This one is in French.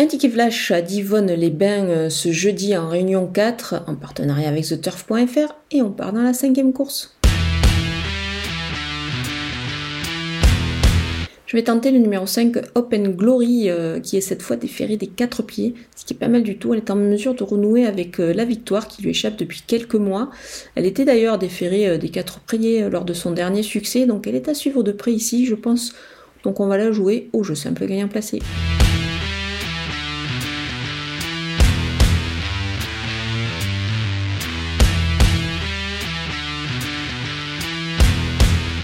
Un ticket flash à Divonne-les-Bains euh, ce jeudi en réunion 4 en partenariat avec TheTurf.fr et on part dans la cinquième course. Je vais tenter le numéro 5 Open Glory euh, qui est cette fois déféré des 4 pieds, ce qui est pas mal du tout. Elle est en mesure de renouer avec euh, la victoire qui lui échappe depuis quelques mois. Elle était d'ailleurs déférée des 4 pieds lors de son dernier succès, donc elle est à suivre de près ici, je pense. Donc on va la jouer au jeu simple gagnant placé.